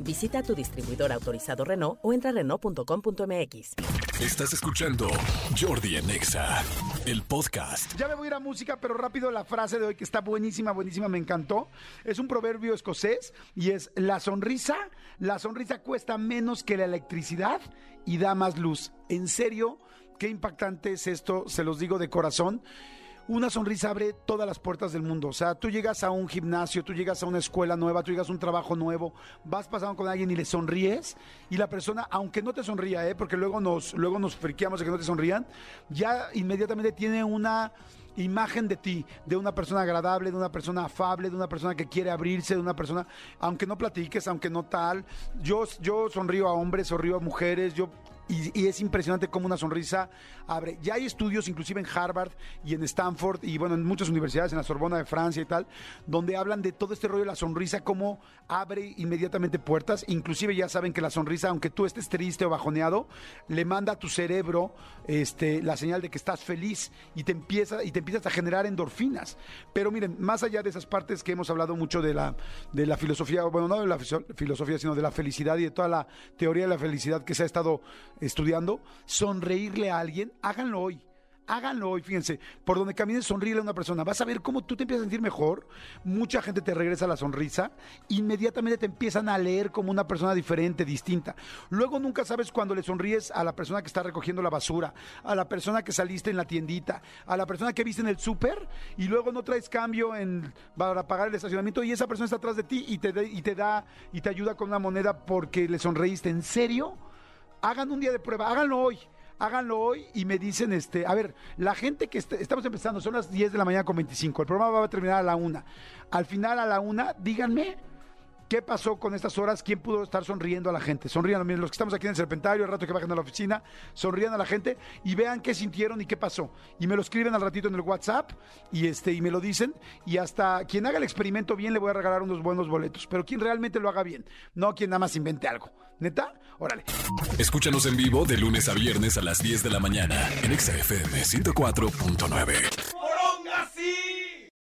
Visita tu distribuidor autorizado Renault o entra a Renault.com.mx. Estás escuchando Jordi en Exa, el podcast. Ya me voy a ir a música, pero rápido la frase de hoy que está buenísima, buenísima, me encantó. Es un proverbio escocés y es la sonrisa, la sonrisa cuesta menos que la electricidad y da más luz. En serio, qué impactante es esto, se los digo de corazón una sonrisa abre todas las puertas del mundo. O sea, tú llegas a un gimnasio, tú llegas a una escuela nueva, tú llegas a un trabajo nuevo, vas pasando con alguien y le sonríes y la persona, aunque no te sonría, ¿eh? porque luego nos, luego nos friqueamos de que no te sonrían, ya inmediatamente tiene una imagen de ti, de una persona agradable, de una persona afable, de una persona que quiere abrirse, de una persona, aunque no platiques, aunque no tal. Yo, yo sonrío a hombres, sonrío a mujeres, yo y, es impresionante cómo una sonrisa abre. Ya hay estudios, inclusive en Harvard y en Stanford y bueno, en muchas universidades, en la Sorbona de Francia y tal, donde hablan de todo este rollo de la sonrisa, cómo abre inmediatamente puertas. Inclusive ya saben que la sonrisa, aunque tú estés triste o bajoneado, le manda a tu cerebro este, la señal de que estás feliz y te empieza y te empiezas a generar endorfinas. Pero miren, más allá de esas partes que hemos hablado mucho de la, de la filosofía, bueno, no de la filosofía, sino de la felicidad y de toda la teoría de la felicidad que se ha estado estudiando, sonreírle a alguien, háganlo hoy. Háganlo hoy, fíjense, por donde camines sonríele a una persona, vas a ver cómo tú te empiezas a sentir mejor, mucha gente te regresa la sonrisa, inmediatamente te empiezan a leer como una persona diferente, distinta. Luego nunca sabes cuando le sonríes a la persona que está recogiendo la basura, a la persona que saliste en la tiendita, a la persona que viste en el súper y luego no traes cambio en, para pagar el estacionamiento y esa persona está atrás de ti y te, y te da y te ayuda con una moneda porque le sonreíste. ¿En serio? Hagan un día de prueba, háganlo hoy. Háganlo hoy y me dicen, este, a ver, la gente que estamos empezando, son las 10 de la mañana con 25, el programa va a terminar a la una. Al final a la una, díganme ¿Qué pasó con estas horas? ¿Quién pudo estar sonriendo a la gente? Sonrían, los que estamos aquí en el Serpentario, el rato que bajen a la oficina, sonrían a la gente y vean qué sintieron y qué pasó. Y me lo escriben al ratito en el WhatsApp y este y me lo dicen. Y hasta quien haga el experimento bien le voy a regalar unos buenos boletos. Pero quien realmente lo haga bien, no quien nada más invente algo. ¿Neta? Órale. Escúchanos en vivo de lunes a viernes a las 10 de la mañana en XFM 104.9. sí!